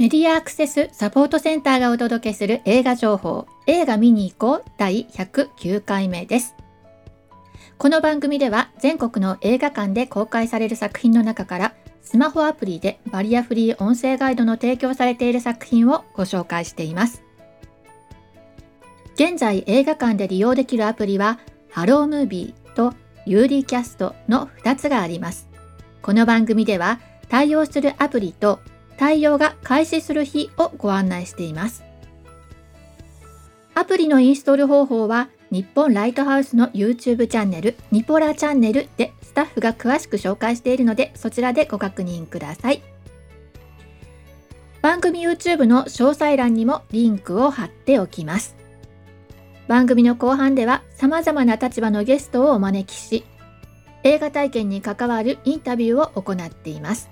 メディアアクセスサポートセンターがお届けする映画情報。映画見に行こう。第109回目です。この番組では全国の映画館で公開される作品の中からスマホアプリでバリアフリー音声ガイドの提供されている作品をご紹介しています。現在映画館で利用できるアプリはハロームービーと UD キャストの2つがあります。この番組では対応するアプリと対応が開始する日をご案内しています。アプリのインストール方法は日本ライトハウスの YouTube チャンネルニポラチャンネルでスタッフが詳しく紹介しているのでそちらでご確認ください。番組 YouTube の詳細欄にもリンクを貼っておきます。番組の後半では様々な立場のゲストをお招きし映画体験に関わるインタビューを行っています。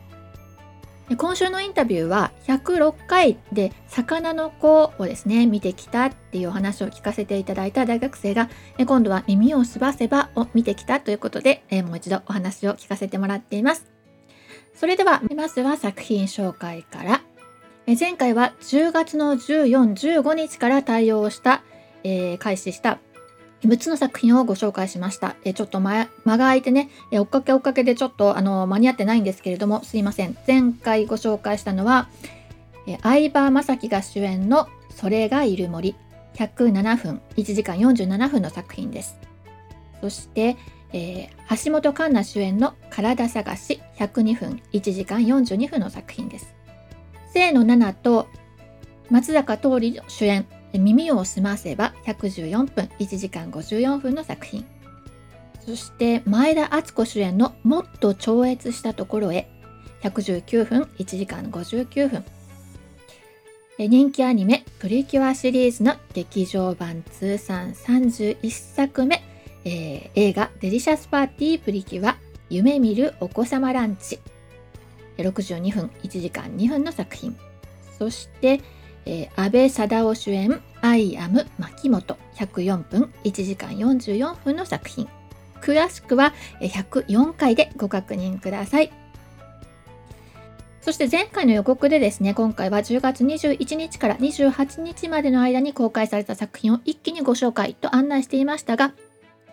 今週のインタビューは106回で魚の子をですね見てきたっていうお話を聞かせていただいた大学生が今度は耳をすばせばを見てきたということでもう一度お話を聞かせてもらっています。それではまずは作品紹介から前回は10月の14、15日から対応した、えー、開始した6つの作品をご紹介しました。えちょっと間が空いてね、追っかけ追っかけでちょっとあの間に合ってないんですけれども、すいません。前回ご紹介したのは、え相葉雅紀が主演のそれがいる森、107分、1時間47分の作品です。そして、えー、橋本環奈主演の体探し102分1時間42分の作品です。清野菜名と松坂桃李主演耳をすませば114分1時間54分の作品。そして前田敦子主演のもっと超越したところへ119分1時間59分。人気アニメプリキュアシリーズの劇場版通算31作目、えー、映画デリシャスパーティープリキュア夢見るお子様ランチ。62分1時間2分の作品。そしてえー、安倍貞夫主演「アイアム牧本」104分1時間44分の作品詳しくは104回でご確認くださいそして前回の予告でですね今回は10月21日から28日までの間に公開された作品を一気にご紹介と案内していましたが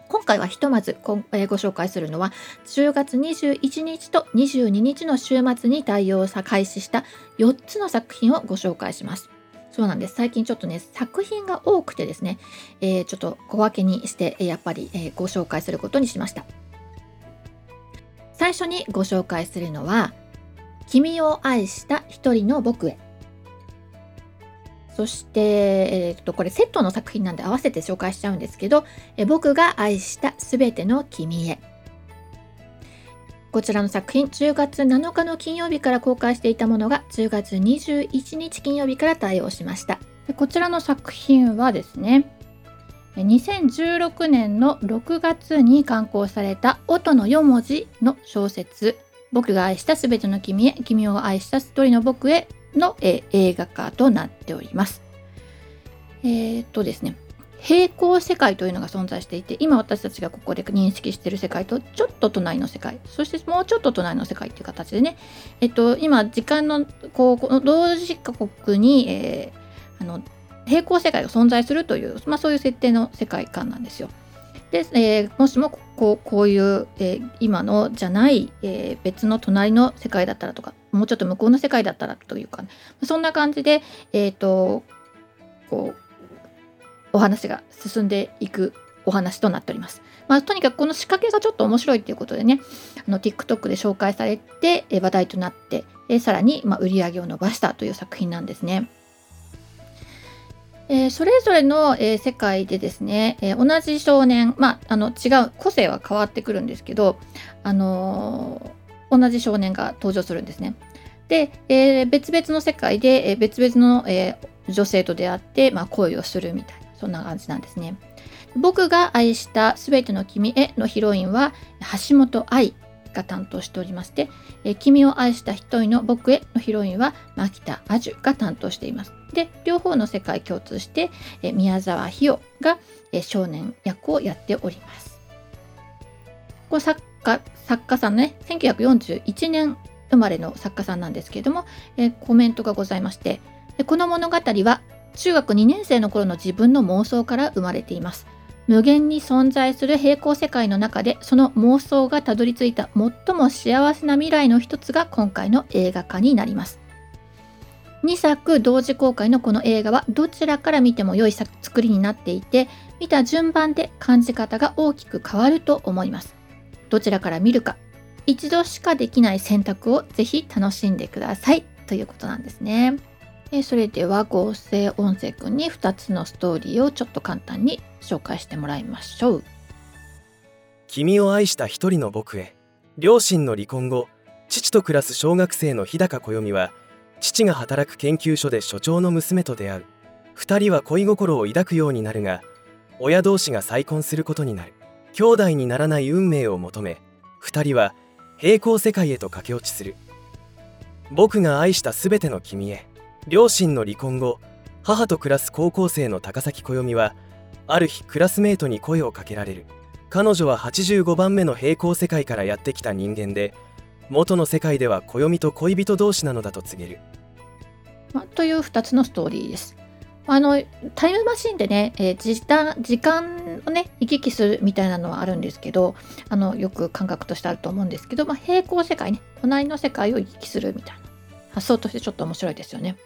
今回はひとまずご紹介するのは10月21日と22日の週末に対応さ開始した4つの作品をご紹介します。そうなんです。最近ちょっとね、作品が多くてですね、えー、ちょっと小分けにして、やっぱり、え、ご紹介することにしました。最初にご紹介するのは、君を愛した一人の僕へ。そして、えー、と、これセットの作品なんで合わせて紹介しちゃうんですけど、え僕が愛したすべての君へ。こちらの作品、10月7日の金曜日から公開していたものが10月21日金曜日から対応しました。こちらの作品はですね、2016年の6月に刊行された音の4文字の小説僕が愛したすべての君へ君を愛した一人の僕への、え映画化となっております。えー、っとですね平行世界というのが存在していて今私たちがここで認識している世界とちょっと隣の世界。そしてもうちょっと隣の世界っていう形でね、えっと、今時間のこうこの同時刻に、えー、あの平行世界が存在するという、まあ、そういう設定の世界観なんですよ。で、えー、もしもこうこういう、えー、今のじゃない、えー、別の隣の世界だったらとかもうちょっと向こうの世界だったらというか、ね、そんな感じで、えーとこうお話が進んでいくお話となっております。まあ、とにかくこの仕掛けがちょっと面白いっていうことでねあの TikTok で紹介されて話題となってえさらにま売り上げを伸ばしたという作品なんですね。えー、それぞれの、えー、世界でですね、えー、同じ少年、まあ、あの違う個性は変わってくるんですけど、あの同じ少年が登場するんですね。で、え別々の世界で、え別々の、え女性と出会って、まあ、恋をするみたいな。そんな感じなんですね。僕が愛したすべての君へのヒロインは橋本愛が担当しておりまして、え君を愛した一人の僕へのヒロインは牧田アジュが担当しています。で、両方の世界共通して、え宮沢ひよが、え少年役をやっております。これ作家作家さんね、1941年生まれの作家さんなんですけれども、えコメントがございましてこの物語は中学2年生の頃の自分の妄想から生まれています。無限に存在する平行世界の中でその妄想がたどり着いた最も幸せな未来の一つが今回の映画化になります。2作同時公開のこの映画はどちらから見ても良い作りになっていて見た順番で感じ方が大きく変わると思います。どちらから見るか一度しかできない選択をぜひ楽しんでください。ということなんですね。それでは合成音声くんに2つのストーリーをちょっと簡単に紹介してもらいましょう。君を愛した一人の僕へ両親の離婚後父と暮らす小学生の日高暦は父が働く研究所で所長の娘と出会う。2人は恋心を抱くようになるが親同士が再婚することになる。兄弟にならない運命を求め2人は平行世界へと駆け落ちする。僕が愛した全ての君へ両親の離婚後母と暮らす高校生の高崎暦はある日クラスメートに声をかけられる。彼女は85番目の平行世界からやってきた人間で元の世界では暦と恋人同士なのだと告げる、ま、という2つのストーリーです。あのタイムマシンでね、えー、時間時間をね行き来するみたいなのはあるんですけどあのよく感覚としてあると思うんですけど、まあ、平行世界ね隣の世界を行き来するみたいな。発想としてちょっと面白いですよね。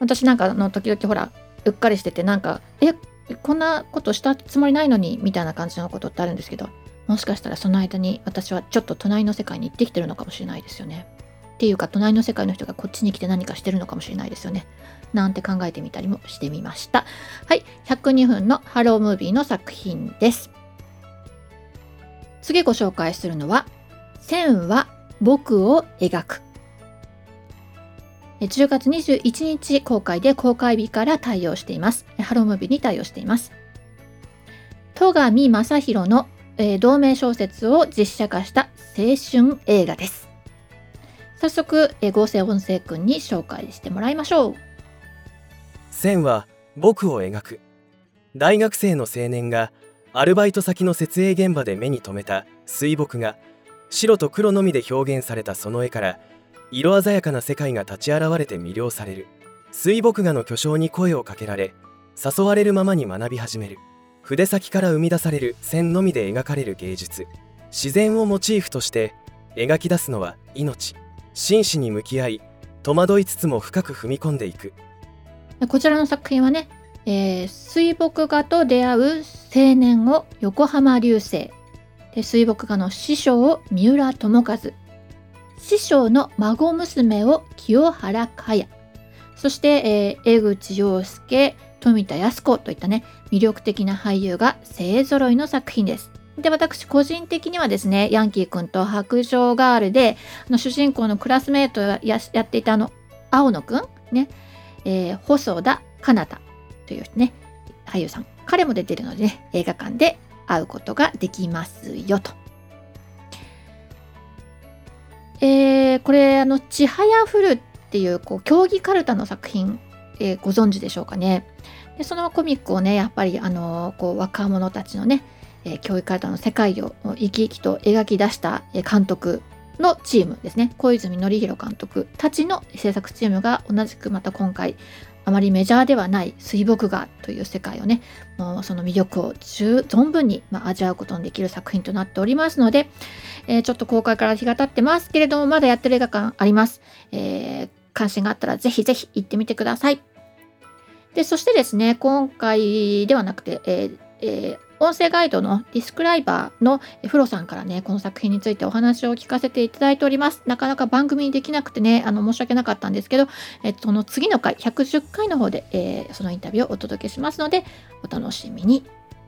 私なんかの時々ほらうっかりしててなんかえこんなことしたつもりないのにみたいな感じのことってあるんですけどもしかしたらその間に私はちょっと隣の世界に行ってきてるのかもしれないですよね。っていうか隣の世界の人がこっちに来て何かしてるのかもしれないですよね。なんて考えてみたりもしてみました。はい、102分のハロームービーの作品です。次ご紹介するのは、線は僕を描く。10月21日公開で公開日から対応しています。ハロームービーに対応しています。戸上正宏の、えー、同名小説を実写化した青春映画です。早速、えー、合成音声くんに紹介してもらいましょう。線は僕を描く大学生の青年がアルバイト先の設営現場で目に留めた水墨画白と黒のみで表現されたその絵から色鮮やかな世界が立ち現れて魅了される。水墨画の巨匠に声をかけられ誘われるままに学び始める。筆先から生み出される線のみで描かれる芸術。自然をモチーフとして描き出すのは命。真摯に向き合い戸惑いつつも深く踏み込んでいく。こちらの作品はね、えー、水墨画と出会う青年を横浜流星。で水墨画の師匠を三浦友和。師匠の孫娘を清原かやそして、えー、江口洋介富田靖子といったね魅力的な俳優が勢ぞろいの作品ですで私個人的にはですねヤンキー君と白杖ガールであの主人公のクラスメートややっていたあの青野くんねえー、細田かなたというね、俳優さん。彼も出てるのでね、映画館で会うことができますよと。えー、これ、あの、ちはやふるっていう、こう、競技かるたの作品、えー、ご存知でしょうかね？でそのコミックをね、やっぱり、あのこう、若者たちのね、えー、競技かるたの世界を生き生きと描き出した監督のチームですね小泉紀弘監督たちの制作チームが同じくまた今回あまりメジャーではない水墨画という世界をねもうその魅力を存分に、まあ、味わうことのできる作品となっておりますので、えー、ちょっと公開から日が経ってますけれどもまだやってる映画館あります、えー、関心があったらぜひぜひ行ってみてください。でそしてですね今回ではなくて、えーえー、音声ガイドのディスクライバーのフロさんからね、この作品についてお話を聞かせていただいております。なかなか番組にできなくてね、あの申し訳なかったんですけど、えっと、その次の回、110回の方で、えー、そのインタビューをお届けしますので、お楽しみに。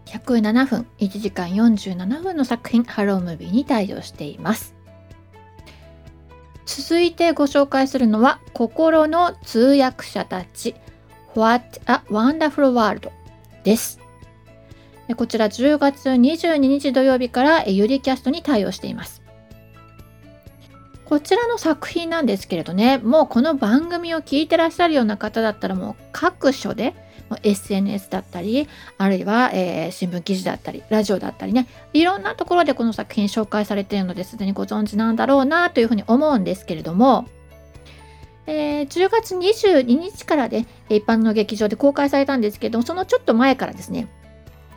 107分、1時間47分の作品、ハロームービーに対応しています。続いてご紹介するのは、心の通訳者たち、What a Wonderful World です。こちら10月22日土曜日からユリキャストに対応しています。こちらの作品なんですけれどね、もうこの番組を聞いてらっしゃるような方だったらもう各所で SNS だったりあるいは、えー、新聞記事だったりラジオだったりねいろんなところでこの作品紹介されているのですでにご存知なんだろうなというふうに思うんですけれども、えー、10月22日からで、ね、一般の劇場で公開されたんですけどもそのちょっと前からですね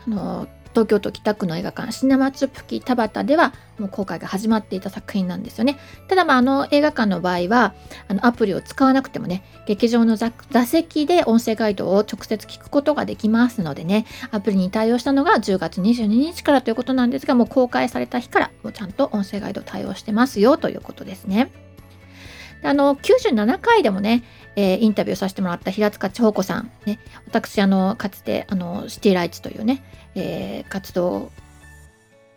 あの東京都北区の映画館シネマチュプキ田端ではもう公開が始まっていた作品なんですよね。ただまああの映画館の場合はあのアプリを使わなくてもね劇場の座席で音声ガイドを直接聞くことができますのでねアプリに対応したのが10月22日からということなんですがもう公開された日からもうちゃんと音声ガイド対応してますよということですね。あの97回でもねえー、インタビューさせてもらった平塚千穂子さん、ね、私あのかつてあのシティライツというね、えー、活動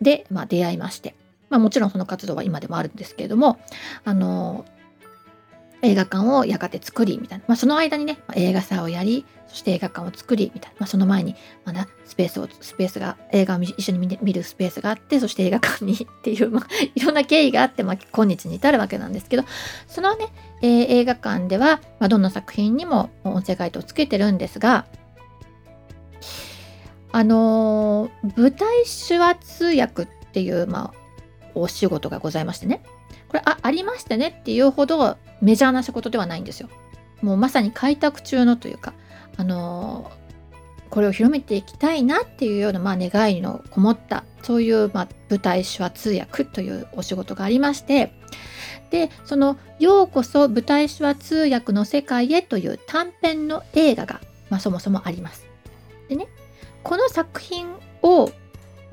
で、まあ、出会いまして、まあ、もちろんその活動は今でもあるんですけれどもあの映画館をやがて作りみたいな、まあ、その間にね、まあ、映画祭をやりそして映画館を作りみたいな、まあ、その前にまだスペースをスペースが映画を一緒に見るスペースがあってそして映画館にっていう、まあ、いろんな経緯があって、まあ、今日に至るわけなんですけどそのね、えー、映画館では、まあ、どんな作品にも音声ガイドをつけてるんですがあのー、舞台手話通訳っていう、まあ、お仕事がございましてねこれあありましてねっていうほどメジャーな仕事ではないんですよ。もうまさに開拓中のというか、あのー、これを広めていきたいなっていうような、まあ、願いのこもったそういう、まあ、舞台手話通訳というお仕事がありましてでその「ようこそ舞台手話通訳の世界へ」という短編の映画が、まあ、そもそもあります。でねこの作品を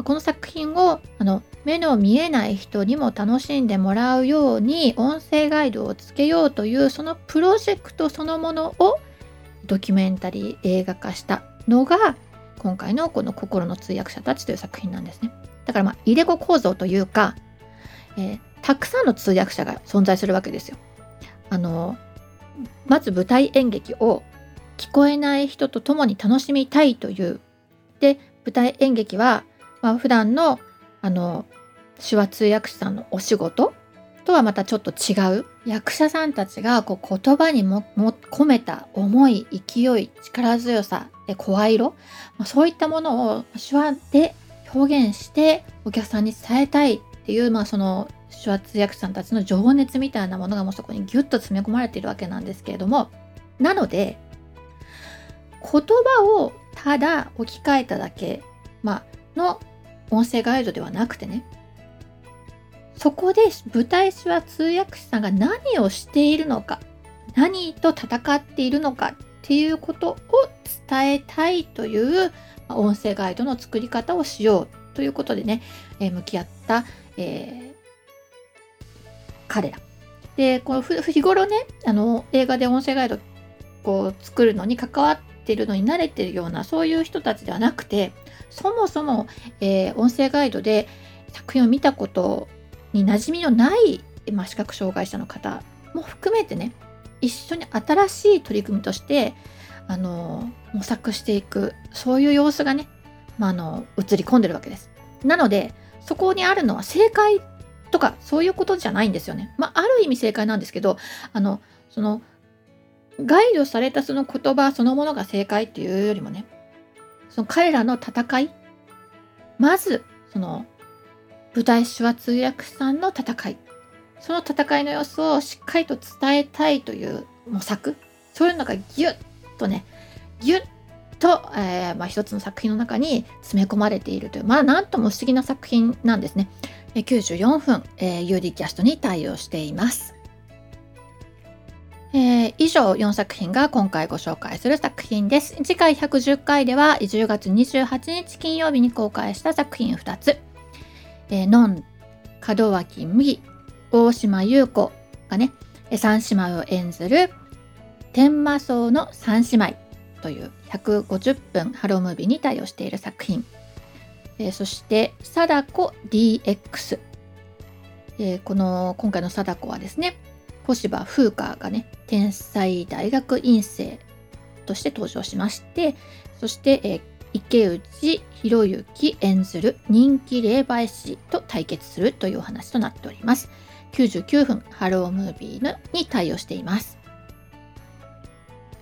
この作品をあの目の見えない人にも楽しんでもらうように音声ガイドをつけようというそのプロジェクトそのものをドキュメンタリー映画化したのが今回のこの「心の通訳者たち」という作品なんですね。だからまあ入れ子構造というか、えー、たくさんの通訳者が存在するわけですよ。あのまず舞台演劇を聞こえない人と共に楽しみたいというで舞台演劇はまあ、普段のあの手話通訳士さんのお仕事とはまたちょっと違う。役者さんたちがこう言葉にも込めた思い勢い力強さ声色、まあ、そういったものを手話で表現してお客さんに伝えたいっていう、まあ、その手話通訳士さんたちの情熱みたいなものがもうそこにギュッと詰め込まれているわけなんですけれども。なので言葉をただ置き換えただけ、まあの音声ガイドではなくてねそこで舞台手話通訳士さんが何をしているのか何と戦っているのかっていうことを伝えたいという音声ガイドの作り方をしようということでね、えー、向き合った、えー、彼ら。で、この日頃ね、あの映画で音声ガイドこう作るのに関わってるのに慣れてるようなそういう人たちではなくて、そもそも、えー、音声ガイドで作品を見たことに馴染みのない、まあ、視覚障害者の方も含めてね一緒に新しい取り組みとしてあの模索していくそういう様子がね、まあ、あの映り込んでるわけです。なのでそこにあるのは正解とかそういうことじゃないんですよね。まあ、ある意味正解なんですけどあのそのガイドされたその言葉そのものが正解っていうよりもねその彼らの戦いまずその舞台手話通訳さんの戦いその戦いの様子をしっかりと伝えたいという模索そういうのがギュッとねギュッと、えー、まあ、一つの作品の中に詰め込まれているというまあなんとも不思議な作品なんですね。94分、えー、UD キャストに対応しています。えー、以上4作品が今回ご紹介する作品です。次回110回では10月28日金曜日に公開した作品2つ。えー、ノン、門脇麦、大島優子がね、三姉妹を演ずる天魔荘の三姉妹という150分ハロームービーに対応している作品。えー、そして貞子 DX。えー、この今回の貞子はですね、小芝風花がね天才大学院生として登場しましてそして、えー、池内博之演ずる人気霊媒師と対決するというお話となっております99分ハロームービーに対応しています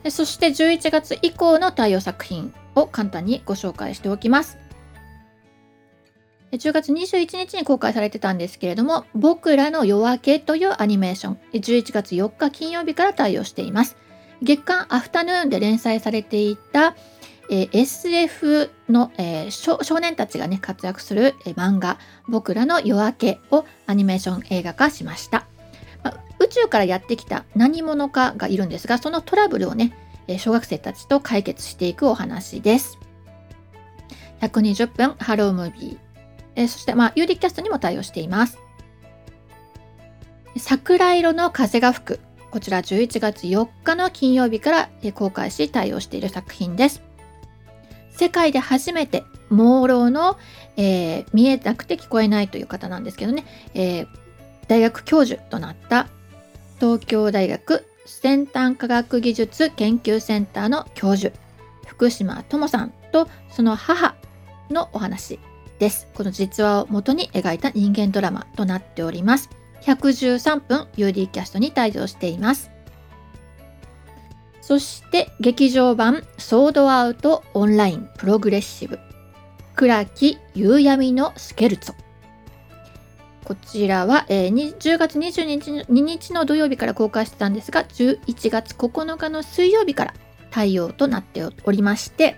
そして11月以降の対応作品を簡単にご紹介しておきます。10月21日に公開されてたんですけれども、僕らの夜明けというアニメーション、11月4日金曜日から対応しています。月刊アフタヌーンで連載されていた、えー、SF の、えー、少年たちがね活躍する、えー、漫画「僕らの夜明け」をアニメーション映画化しました、まあ、宇宙からやってきた何者かがいるんですがそのトラブルをね、え小学生たちと解決していくお話です。120分ハロームービー、えそしてまあ有力キャストにも対応しています。桜色の風が吹く。こちら11月4日の金曜日から公開し対応している作品です。世界で初めて朦朧の、えー、見えなくて聞こえないという方なんですけどね、えー、大学教授となった東京大学先端科学技術研究センターの教授福島智さんとその母のお話です。この実話を元に描いた人間ドラマとなっております。113分 UD キャストに退場しています。そして劇場版ソードアウトオンラインプログレッシブ倉木夕闇のスケルツォこちらは、えー、10月22日の土曜日から公開してたんですが11月9日の水曜日から対応となっておりまして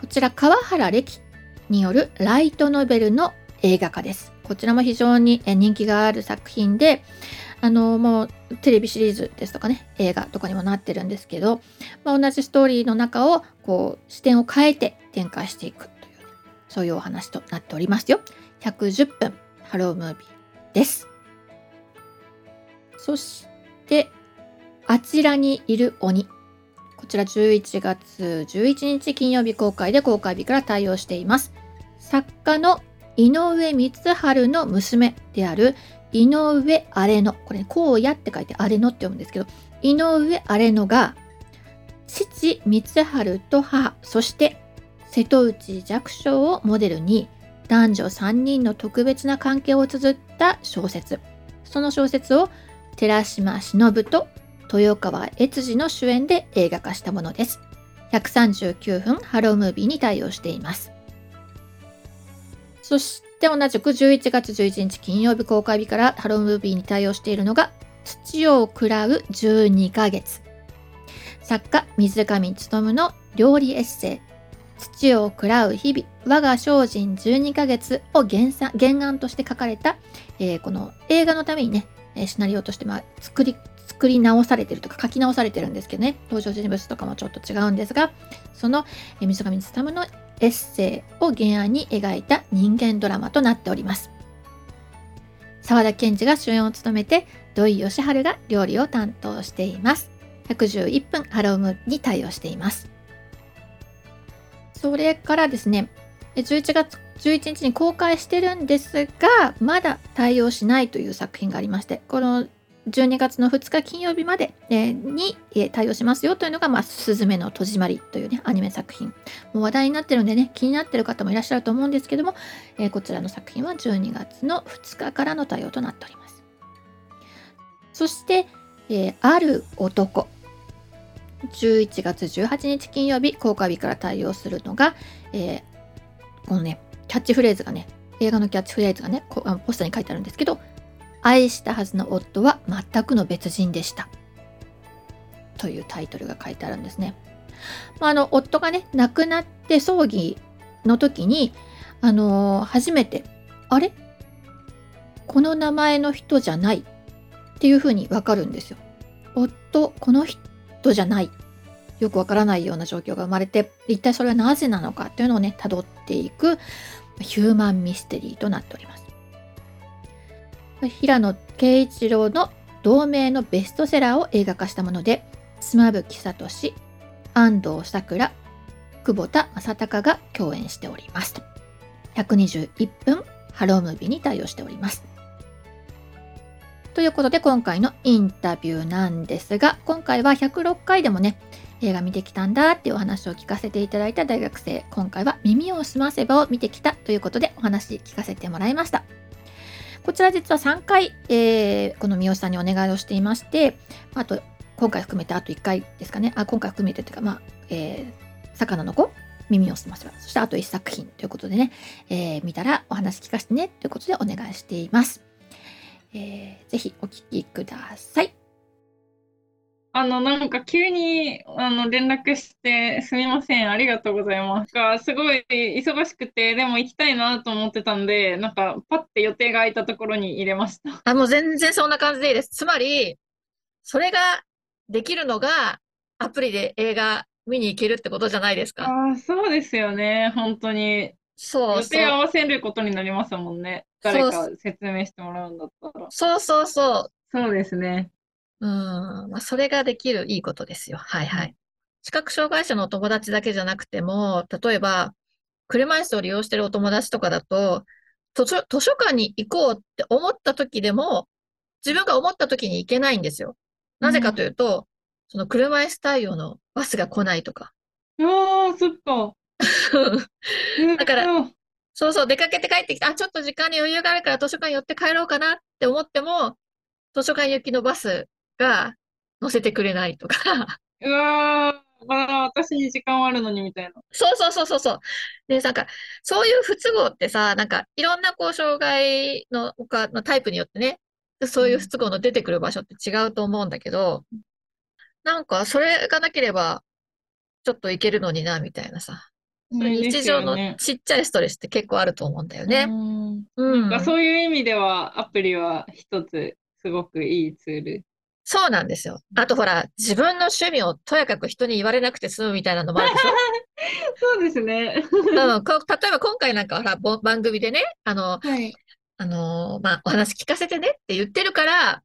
こちら川原歴によるライトノベルの映画化です。こちらも非常に人気がある作品で、あの、もうテレビシリーズですとかね、映画とかにもなってるんですけど、まあ、同じストーリーの中をこう視点を変えて展開していくという、そういうお話となっておりますよ。110分ハロームービーです。そして、あちらにいる鬼。こちら11月11日金曜日公開で公開日から対応しています。作家の井上光晴の娘である井上荒野これ、ね、荒野って書いて荒野って読むんですけど井上荒野が父光晴と母そして瀬戸内寂聴をモデルに男女3人の特別な関係を綴った小説。その小説を寺島しのぶと豊川悦司の主演で映画化したものです。139分ハロームービーに対応しています。そして同じく11月11日金曜日公開日からハロームービーに対応しているのが土を喰らう12ヶ月。作家水上勉の料理エッセイ。土を喰らう日々。我が精進12ヶ月を原原案として書かれた、えー、この映画のためにねシナリオとしてまあ作り作り直されてるとか書き直されてるんですけどね。登場人物とかもちょっと違うんですがその水上勉のエッセイを原案に描いた人間ドラマとなっております。沢田研二が主演を務めて、土井善晴が料理を担当しています。111分ハロームに対応しています。それからですね、11月11日に公開してるんですが、まだ対応しないという作品がありまして、この12月の2日金曜日まで、えに、え対応しますよというのが、まあ、すずめの戸締まりというね、アニメ作品。もう話題になってるんでね、気になってる方もいらっしゃると思うんですけども、えこちらの作品は12月の2日からの対応となっております。そして、え、ある男。11月18日金曜日、公開日から対応するのが、え、このね、キャッチフレーズがね、映画のキャッチフレーズがね、ポスターに書いてあるんですけど、愛したはずの夫は全くの別人でした。というタイトルが書いてあるんですね。まあ、あの夫がね亡くなって葬儀の時にあのー、初めてあれ？この名前の人じゃないっていうふうにわかるんですよ。夫この人じゃないよくわからないような状況が生まれて一体それはなぜなのかっていうのをね辿っていくヒューマンミステリーとなっております。平野啓一郎の同名のベストセラーを映画化したもので妻夫木聡安藤サクラ久保田正孝が共演しております。121分ハロームービーに対応しております。ということで今回のインタビューなんですが今回は106回でもね映画見てきたんだっていうお話を聞かせていただいた大学生今回は耳をすませばを見てきたということでお話聞かせてもらいました。こちら実は3回、えー、この三好さんにお願いをしていまして、あと今回含めてあと1回ですかね。あ、今回含めてというか、まあ、えー、魚の子耳を澄ませば。そしてあと1作品ということでね、えー、見たらお話聞かせてねということでお願いしています。えー、ぜひお聴きください。あの、なんか急にあの連絡してすみません、ありがとうございます。がすごい忙しくて、でも行きたいなと思ってたんで、なんかパッて予定が空いたところに入れました。あ、もう全然そんな感じでいいです。つまり、それができるのがアプリで映画見に行けるってことじゃないですか。ああ、そうですよね、本当に。そう予定合わせることになりますもんね。誰か説明してもらうんだったら。そうそうそう。そうですね。うん、まあ、それができるいいことですよ。はいはい。視覚障害者のお友達だけじゃなくても、例えば、車椅子を利用してるお友達とかだと、図書図書館に行こうって思った時でも、自分が思った時に行けないんですよ。なぜかというと、うん、その車椅子対応のバスが来ないとか。ああ、そっか。だから、そうそう、出かけて帰ってきて、あ、ちょっと時間に余裕があるから図書館寄って帰ろうかなって思っても、図書館行きのバスが乗せてくれないとかうわー、まだ私に時間はあるのにみたいな。そうそうそうそうそう。で、なんか、そういう不都合ってさ、なんか、いろんなこう、障害の他のタイプによってね、そういう不都合の出てくる場所って違うと思うんだけど、なんか、それがなければ、ちょっといけるのにな、みたいなさ。日常のちっちゃいストレスって結構あると思うんだよね。うん。そういう意味では、アプリは一つ、すごくいいツールそうなんですよ。あとほら、自分の趣味をとやかく人に言われなくて済むみたいなのもあるでしょ？そうですね。うん、例えば今回なんかほら、番組でね、あの、はい、あの、まあ、お話聞かせてねって言ってるから、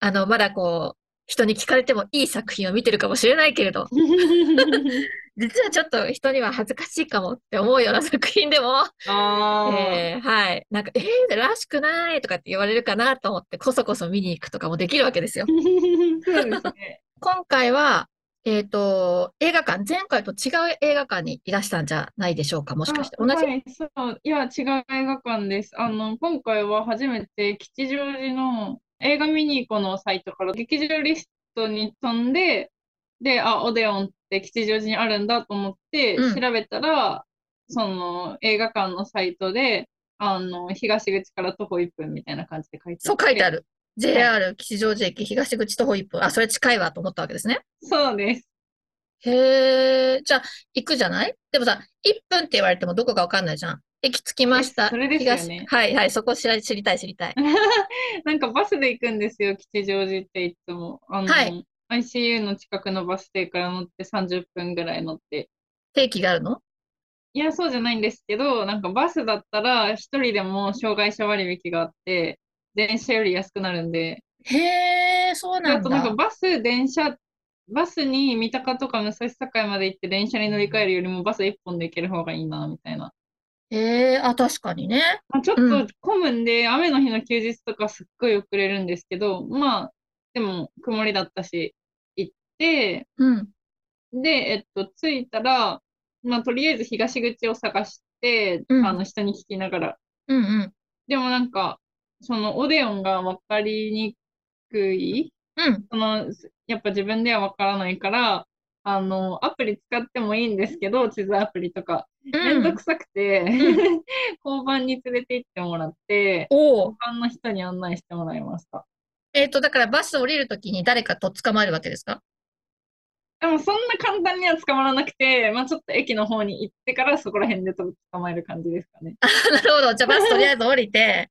あの、まだこう、人に聞かれてもいい作品を見てるかもしれないけれど、実はちょっと人には恥ずかしいかもって思うような作品でも、えー、はい。なんか、えー、らしくないとかって言われるかなと思って、こそこそ見に行くとかもできるわけですよ。そうですね。今回は、えっ、ー、と、映画館、前回と違う映画館にいらしたんじゃないでしょうか、もしかして。同じ、はい、そう。いや、違う映画館です。あの、今回は初めて吉祥寺の映画見に行こうのサイトから劇場リストに飛んで、で、あ、オデオンって吉祥寺にあるんだと思って調べたら、うん、その映画館のサイトで、あの、東口から徒歩1分みたいな感じで書いてある。そう書いてある。JR 吉祥寺駅東口徒歩1分。あ、それ近いわと思ったわけですね。そうです。へえ、じゃあ、行くじゃない？でもさ、1分って言われてもどこかわかんないじゃん。駅着きました。それですよね。はいはい、そこ知り知りたい知りたい。なんかバスで行くんですよ、吉祥寺っていつも。あの、はい、ICU の近くのバス停から乗って30分ぐらい乗って。定期があるの？いや、そうじゃないんですけど、なんかバスだったら一人でも障害者割引があって、電車より安くなるんで。へえ、そうなんだ。あとなんかバス、電車、バスに三鷹とか武蔵境まで行って電車に乗り換えるよりもバス一本で行ける方がいいな、みたいな。ええあ、確かにね。まあ、ちょっと混むんで、雨の日の休日とかすっごい遅れるんですけど、まあ、でも曇りだったし、行って、うん。で、えっと、着いたら、まあ、とりあえず東口を探して、うん、あの、人に聞きながら。うんうん。でもなんか、そのオデオンが分かりにくい、うん、そのやっぱ自分では分からないから、あの、アプリ使ってもいいんですけど、地図アプリとか。めんどくさくて、交番に連れて行ってもらって、交番の人に案内してもらいました。えっ、ー、と、だからバス降りるときに誰かと捕まえるわけですか？でもそんな簡単には捕まらなくて、まあちょっと駅の方に行ってからそこら辺で捕まえる感じですかね。なるほど。じゃあバスとりあえず降りて、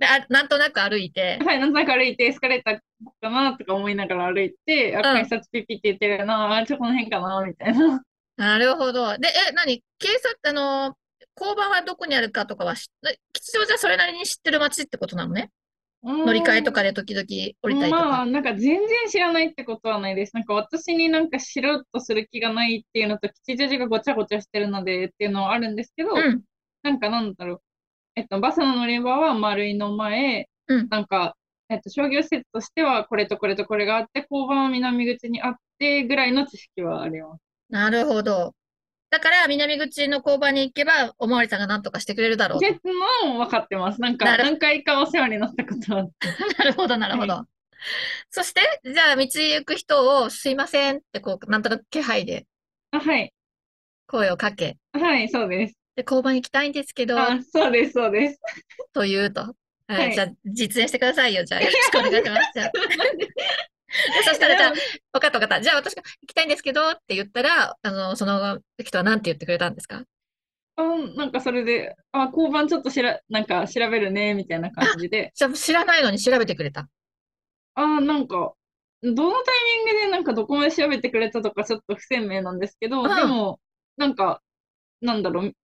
であなんとなく歩いて。はい、なんとなく歩いて、エスカレーターかなとか思いながら歩いて、あ、改札ピピって言ってるな、あ、ちょ、この辺かな、みたいな。なるほど。で、え、何？警察、あの、交番はどこにあるかとかは吉祥寺はそれなりに知ってる街ってことなのね？乗り換えとかで時々降りたりとか。まあ、なんか全然知らないってことはないです。なんか私になんか知ろうとする気がないっていうのと、吉祥寺がごちゃごちゃしてるのでっていうのはあるんですけど、うん、なんかなんだろう。えっと、バスの乗り場は丸いの前、うん、なんか、えっと、商業施設としてはこれとこれとこれがあって、交番は南口にあってぐらいの知識はあります。なるほど。だから、南口の交番に行けば、おまわりさんが何とかしてくれるだろうと。も分かってます。なんか、何回かお世話になったことは なるほど、なるほど。そして、じゃあ、道行く人を、すいませんって、こう、なんとなく気配であ、はい。声をかけ、はい、そうです。で、交番行きたいんですけど、あ、そうです、そうです。と言うと。はい、はいじゃあ、実演してくださいよ。じゃあ、よろしくお願いします。じゃ そしたら、じゃあ、分かった分かった。じゃあ、私が行きたいんですけどって言ったら、あの、その人は何て言ってくれたんですか？あ、なんかそれで、あ、交番ちょっとしら、なんか調べるね、みたいな感じで。じゃあ、知らないのに調べてくれた。あ、なんか、どのタイミングでなんかどこまで調べてくれたとかちょっと不鮮明なんですけど、うんでも、なんか、なんだろう、み、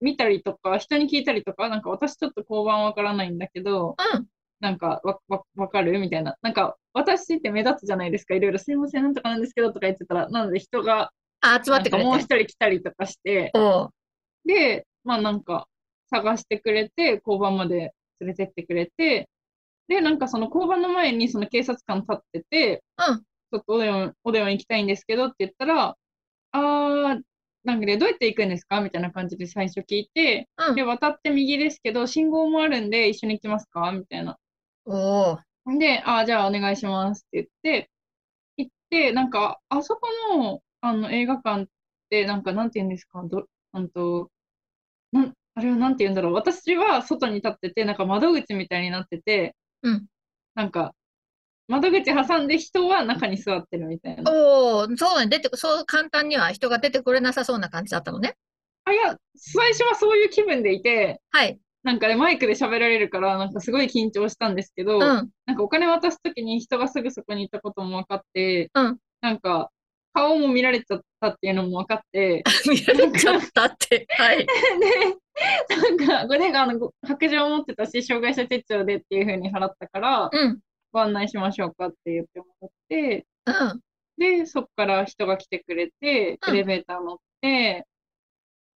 見たりとか、人に聞いたりとか、なんか私ちょっと交番わからないんだけど、うん。なんかわ、わ、わかる？みたいな。なんか、私って目立つじゃないですか？いろいろすいません、なんとかなんですけどとか言ってたら、なので人が、あ、集まってくれて。もう一人来たりとかして。で、まあなんか、探してくれて、交番まで連れてってくれて、で、なんかその交番の前にその警察官立ってて、うん。ちょっとオデオン、オデオン行きたいんですけどって言ったら、あー、なんかで、どうやって行くんですか？みたいな感じで最初聞いて、うんで、。渡って右ですけど、信号もあるんで一緒に行きますか？みたいな。おう。で、あー、じゃあお願いしますって言って、行って、なんか、あそこの、あの映画館って、なんか、なんて言うんですか、ど、うんと、なん、あれはなんて言うんだろう。私は外に立ってて、なんか窓口みたいになってて、うん。なんか、窓口挟んで人は中に座ってるみたいな。おー、そうね、出てこ、そう簡単には人が出てくれなさそうな感じだったのね。あ、いや、最初はそういう気分でいて、はい。なんかね、マイクで喋られるから、なんかすごい緊張したんですけど、うん。なんかお金渡すときに人がすぐそこにいたことも分かって、うんなんか、顔も見られちゃったっていうのも分かって、見られちゃったって。はい。で、なんか、これがあのご白状を持ってたし、障害者手帳でっていう風に払ったから、うん。ご案内しましょうかって言ってもらって、うん。で、そこから人が来てくれて、うんエレベーター乗って、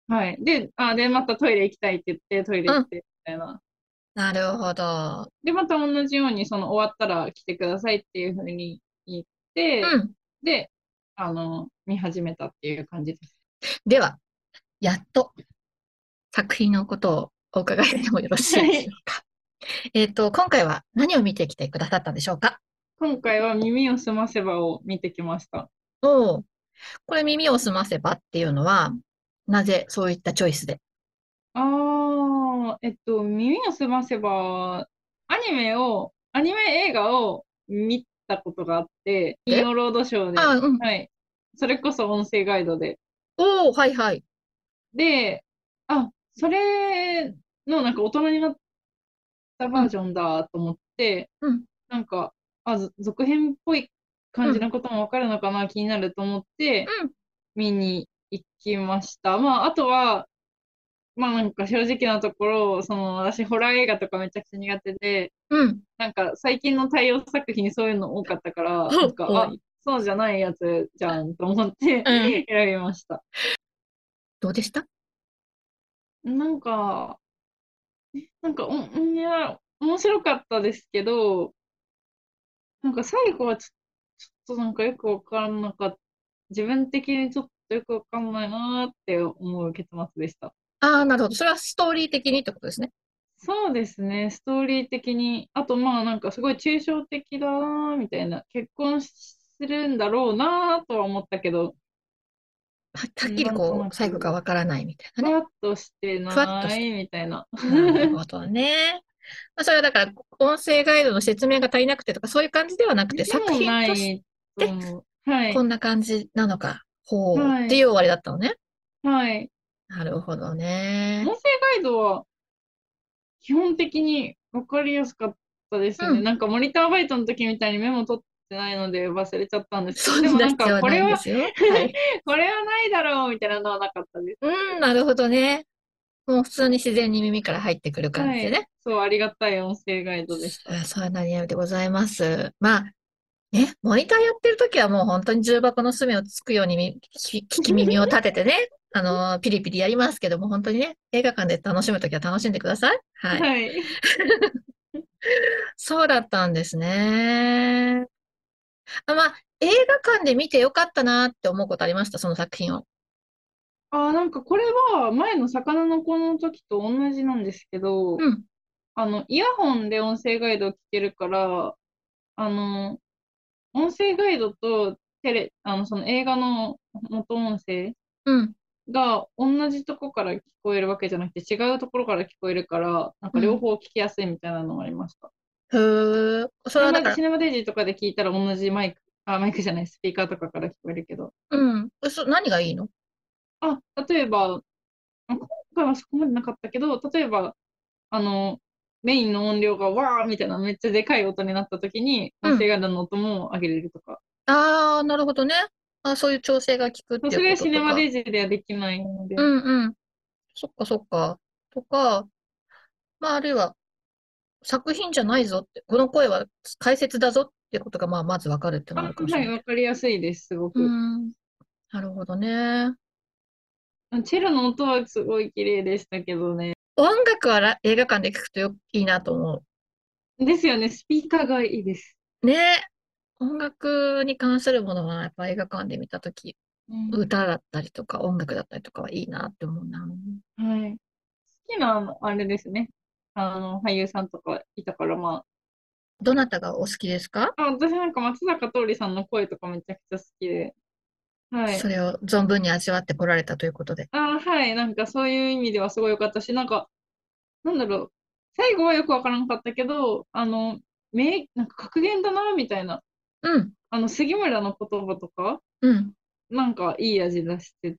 はい。で、あ、で、またトイレ行きたいって言って、トイレ行って、みたいな。なるほど。で、また同じように、その終わったら来てくださいっていう風に言って、うん。で、あの、見始めたっていう感じです。では、やっと作品のことをお伺いしてもよろしいでしょうか。えっと、今回は何を見てきてくださったんでしょうか？今回は耳をすませばを見てきました。おお、これ耳をすませばっていうのは、なぜそういったチョイスで？ああ、えっと、耳をすませば、アニメを、アニメ映画を見たことがあって、え？金曜ロードショーで、あ、うん。はい。それこそ音声ガイドで。おお、はいはい。で、あ、それのなんか大人になったバージョンだと思って、うんなんか、あ、ず続編っぽい感じのこともわかるのかな、気になると思って、うん。見に行きました。まあ、あとは、まあなんか正直なところ、その私ホラー映画とかめちゃくちゃ苦手で、うん。なんか最近の対応作品そういうの多かったから、うんなんか、あ、そうじゃないやつじゃんと思ってうん 選びました。どうでした？なんか、なんか、おいや、面白かったですけど、なんか最後はちょちょっとなんかよくわからなかった。自分的にちょっとよくわかんないなーって思う結末でした。ああ、なるほど。それはストーリー的にってことですね。そうですね、ストーリー的に。あとまあなんかすごい抽象的だなーみたいな。結婚するんだろうなーとは思ったけど、ははっきりこう、最後がわからないみたいなね。ふわっとしてふわっとしないみたいな。なるほどね。まあ、それはだから、音声ガイドの説明が足りなくてとか、そういう感じではなくて、で作品としいと思う。はいこ。んな感じなのか、ほう、はいっていう終わりだったのね。はい。なるほどね音。声ガイドは基本的に分かりやすかったですね。うんなんかモニターバイトの時みたいにメモ取ってないので忘れちゃったんですけど、でもなんかこれは。はい。これはないだろうみたいなのはなかったです。うん、なるほどね。もう普通に自然に耳から入ってくる感じではいね。そう、ありがたい音声ガイドでした。あそうなにでございます。まあ、ね、モニターやってるときはもう本当に重箱の隅をつくようにみ聞き聞き耳を立ててね、あの、ピリピリやりますけども、本当にね、映画館で楽しむときは楽しんでください。はい。はい。そうだったんですね。あ、まあ、映画館で見てよかったなって思うことありました、その作品を。あー、なんかこれは前の魚の子の時と同じなんですけど、うん。あの、イヤホンで音声ガイドを聞けるから、あの、音声ガイドとテレ、あの、その映画の元音声うん。が同じとこから聞こえるわけじゃなくて違うところから聞こえるから、なんか両方聞きやすいみたいなのがありました。へえ。それはだからシ、ネマデイジーとかで聞いたら同じマイク、あ、マイクじゃない、スピーカーとかから聞こえるけど。うん。そ何がいいの？あ、例えば、あ今回はそこまでなかったけど、例えば、あの、メインの音量がわーみたいなめっちゃでかい音になった時に、うん音声ガの音も上げれるとか。ああ、なるほどね。あそういう調整が効くっていうことそれはシネマデイジーではできないので。うんうん。そっかそっか。とか、まあ、あるいは、作品じゃないぞって、この声は解説だぞってことが、まあ、まずわかるっていうのあがあるかもしはい、れない。わかりやすいです、すごく。うん。なるほどね。チェロの音はすごい綺麗でしたけどね。音楽はら映画館で聞くとよいいなと思ですよね、スピーカーがいいです。う。ね。音楽に関するものは、やっぱ映画館で見たとき、うん歌だったりとか、音楽だったりとかはいいなって思うな。はい。好きな、あれですね。あの、俳優さんとかいたから、まどなたがお好きですか？あ、あ、私なんか松坂桃李さんの声とかめちゃくちゃ好きで。はいそ。れを存分に味わってこられたということで。あ、はい。なんかそういう意味ではすごい良かったし、なんか、なんだろう。最後はよくわからなかったけど、あの、名、なんか格言だな、みたいな。うん、あの、杉村の言葉とか、うん。なんかいい味出して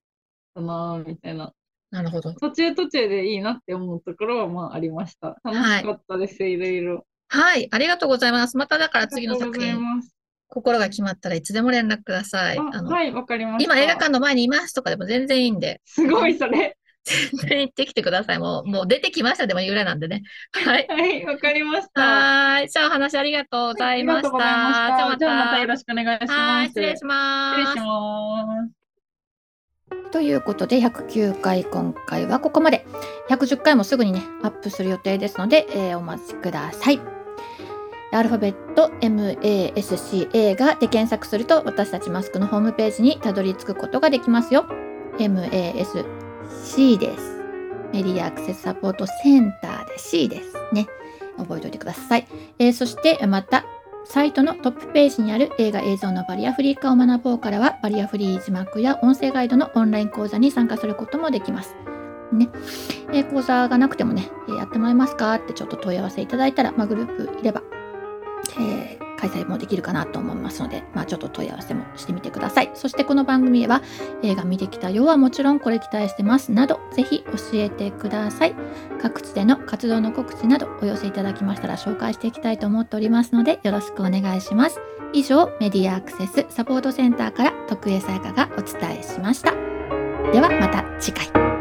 たな、みたいな。なるほど。途中途中でいいなって思うところはまあありました。楽しかったです、いろいろ。はい、ありがとうございます。まただから次の作品。心が決まったらいつでも連絡ください。あ、あの、はい、わかりました。今映画館の前にいますとかでも全然いいんで、すごい、それ。全然行ってきてください。もう、もう出てきましたでもいいぐらいなんでね。はい。はい、わかりました。はーい。じゃあお話ありがとうございました。ありがとうございました。じゃあまたよた。ろしくお願いしはーい、ます。失礼しま失礼しす。ます。ということで109回今回はここまで。110回もすぐにねアップする予定ですので、えーお待ちください。アルファベット MASCA がで検索すると私たちマスクのホームページにたどり着くことができますよ。MASC です。メディアアクセスサポートセンターで C ですね。覚えておいてください、えーそしてまたサイトのトップページにある映画映像のバリアフリー化を学ぼうからはバリアフリー字幕や音声ガイドのオンライン講座に参加することもできます。ね、えー講座がなくてもね、えーやってもらえますかってちょっと問い合わせいただいたら、まあ、グループいれば、えー開催もできるかなと思いますので、まあ、ちょっと問い合わせもしてみてください。そしてこの番組では映画見てきたよはもちろんこれ期待してますなど、ぜひ教えてください。各地での活動の告知などお寄せいただきましたら紹介していきたいと思っておりますのでよろしくお願いします。以上、メディアアクセスサポートセンターから徳江さやかがお伝えしました。ではまた次回。